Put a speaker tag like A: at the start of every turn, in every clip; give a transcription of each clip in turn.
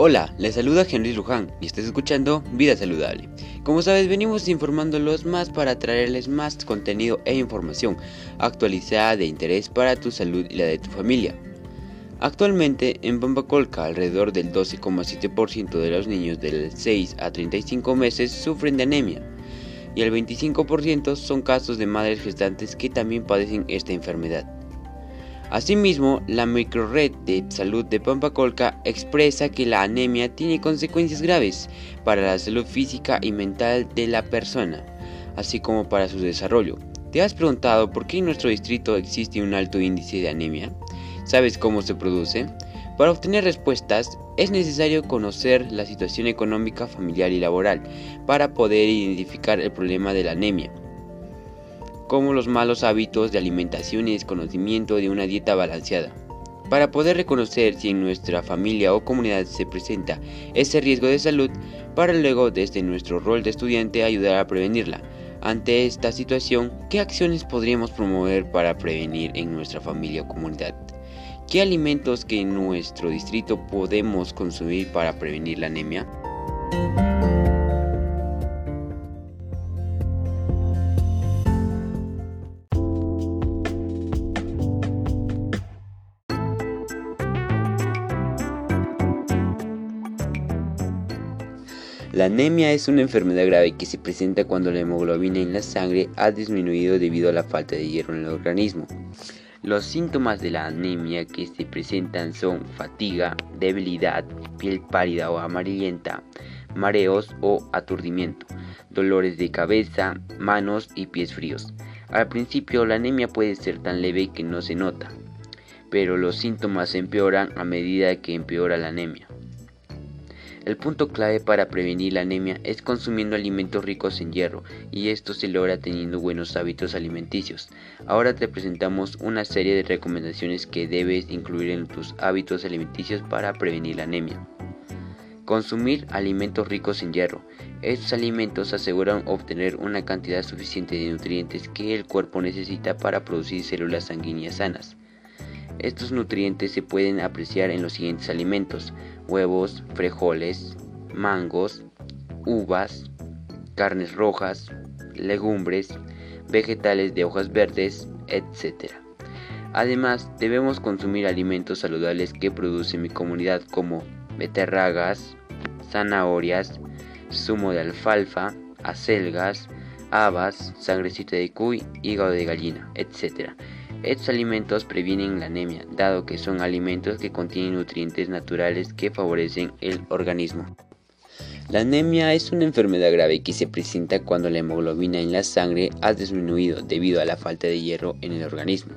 A: Hola, les saluda Henry Luján y estás escuchando Vida Saludable. Como sabes, venimos informándolos más para traerles más contenido e información actualizada de interés para tu salud y la de tu familia. Actualmente en Pampacolca alrededor del 12,7% de los niños de 6 a 35 meses sufren de anemia y el 25% son casos de madres gestantes que también padecen esta enfermedad. Asimismo, la microred de salud de Pampacolca expresa que la anemia tiene consecuencias graves para la salud física y mental de la persona, así como para su desarrollo. ¿Te has preguntado por qué en nuestro distrito existe un alto índice de anemia? ¿Sabes cómo se produce? Para obtener respuestas es necesario conocer la situación económica, familiar y laboral para poder identificar el problema de la anemia como los malos hábitos de alimentación y desconocimiento de una dieta balanceada. Para poder reconocer si en nuestra familia o comunidad se presenta ese riesgo de salud, para luego desde nuestro rol de estudiante ayudar a prevenirla. Ante esta situación, ¿qué acciones podríamos promover para prevenir en nuestra familia o comunidad? ¿Qué alimentos que en nuestro distrito podemos consumir para prevenir la anemia? La anemia es una enfermedad grave que se presenta cuando la hemoglobina en la sangre ha disminuido debido a la falta de hierro en el organismo. Los síntomas de la anemia que se presentan son fatiga, debilidad, piel pálida o amarillenta, mareos o aturdimiento, dolores de cabeza, manos y pies fríos. Al principio la anemia puede ser tan leve que no se nota, pero los síntomas empeoran a medida que empeora la anemia. El punto clave para prevenir la anemia es consumiendo alimentos ricos en hierro y esto se logra teniendo buenos hábitos alimenticios. Ahora te presentamos una serie de recomendaciones que debes incluir en tus hábitos alimenticios para prevenir la anemia. Consumir alimentos ricos en hierro. Estos alimentos aseguran obtener una cantidad suficiente de nutrientes que el cuerpo necesita para producir células sanguíneas sanas. Estos nutrientes se pueden apreciar en los siguientes alimentos: huevos, frijoles, mangos, uvas, carnes rojas, legumbres, vegetales de hojas verdes, etc. Además, debemos consumir alimentos saludables que produce mi comunidad como beterragas, zanahorias, zumo de alfalfa, acelgas, habas, sangrecita de cuy, hígado de gallina, etc estos alimentos previenen la anemia, dado que son alimentos que contienen nutrientes naturales que favorecen el organismo. La anemia es una enfermedad grave que se presenta cuando la hemoglobina en la sangre ha disminuido debido a la falta de hierro en el organismo.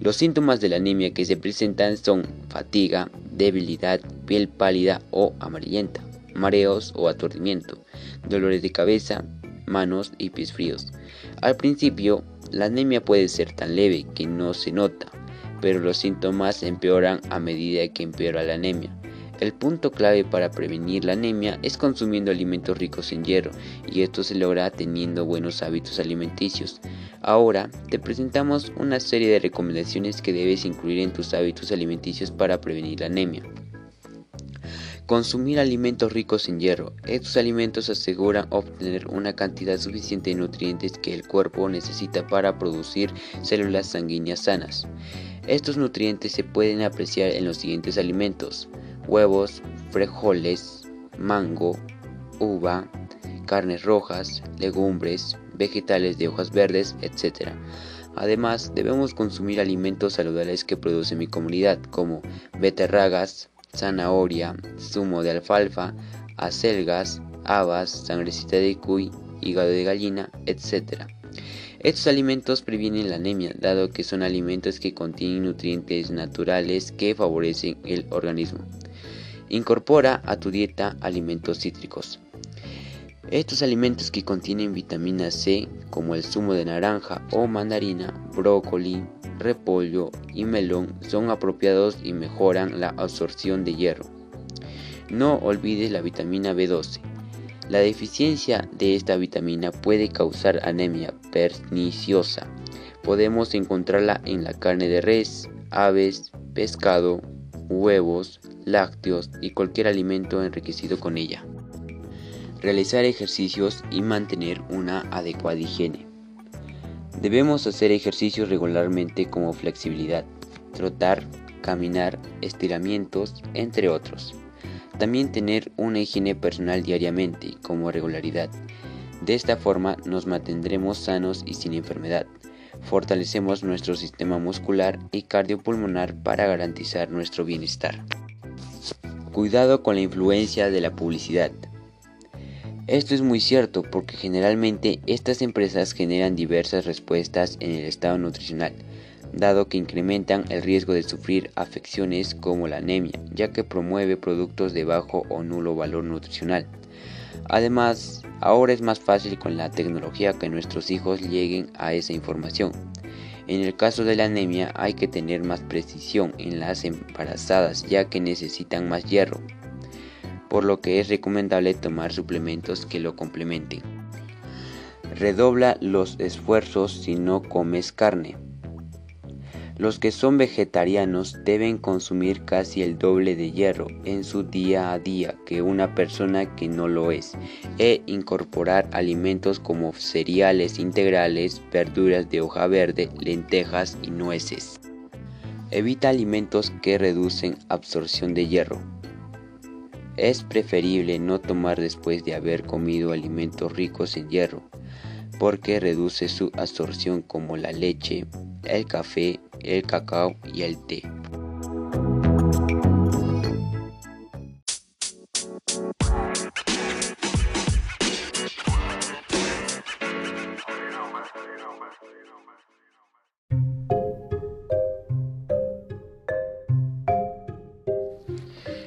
A: Los síntomas de la anemia que se presentan son fatiga, debilidad, piel pálida o amarillenta, mareos o aturdimiento, dolores de cabeza, manos y pies fríos. Al principio, la anemia puede ser tan leve que no se nota, pero los síntomas empeoran a medida que empeora la anemia. El punto clave para prevenir la anemia es consumiendo alimentos ricos en hierro y esto se logra teniendo buenos hábitos alimenticios. Ahora te presentamos una serie de recomendaciones que debes incluir en tus hábitos alimenticios para prevenir la anemia. Consumir alimentos ricos en hierro. Estos alimentos aseguran obtener una cantidad suficiente de nutrientes que el cuerpo necesita para producir células sanguíneas sanas. Estos nutrientes se pueden apreciar en los siguientes alimentos: huevos, frijoles, mango, uva, carnes rojas, legumbres, vegetales de hojas verdes, etc. Además, debemos consumir alimentos saludables que produce mi comunidad, como beterragas, zanahoria, zumo de alfalfa, acelgas, habas, sangrecita de cuy, hígado de gallina, etc. Estos alimentos previenen la anemia, dado que son alimentos que contienen nutrientes naturales que favorecen el organismo. Incorpora a tu dieta alimentos cítricos. Estos alimentos que contienen vitamina C, como el zumo de naranja o mandarina, brócoli, repollo y melón son apropiados y mejoran la absorción de hierro. No olvides la vitamina B12. La deficiencia de esta vitamina puede causar anemia perniciosa. Podemos encontrarla en la carne de res, aves, pescado, huevos, lácteos y cualquier alimento enriquecido con ella. Realizar ejercicios y mantener una adecuada higiene. Debemos hacer ejercicios regularmente como flexibilidad, trotar, caminar, estiramientos, entre otros. También tener una higiene personal diariamente como regularidad. De esta forma nos mantendremos sanos y sin enfermedad. Fortalecemos nuestro sistema muscular y cardiopulmonar para garantizar nuestro bienestar. Cuidado con la influencia de la publicidad. Esto es muy cierto porque generalmente estas empresas generan diversas respuestas en el estado nutricional dado que incrementan el riesgo de sufrir afecciones como la anemia, ya que promueve productos de bajo o nulo valor nutricional. Además, ahora es más fácil con la tecnología que nuestros hijos lleguen a esa información. En el caso de la anemia hay que tener más precisión en las embarazadas ya que necesitan más hierro, por lo que es recomendable tomar suplementos que lo complementen. Redobla los esfuerzos si no comes carne. Los que son vegetarianos deben consumir casi el doble de hierro en su día a día que una persona que no lo es e incorporar alimentos como cereales integrales, verduras de hoja verde, lentejas y nueces. Evita alimentos que reducen absorción de hierro. Es preferible no tomar después de haber comido alimentos ricos en hierro, porque reduce su absorción como la leche, el café, el cacao y el té.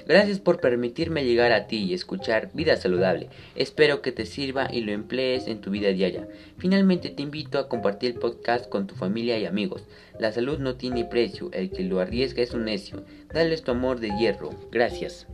A: Gracias por permitirme llegar a ti y escuchar Vida Saludable. Espero que te sirva y lo emplees en tu vida diaria. Finalmente te invito a compartir el podcast con tu familia y amigos. La salud no tiene precio, el que lo arriesga es un necio. Dales tu amor de hierro. Gracias.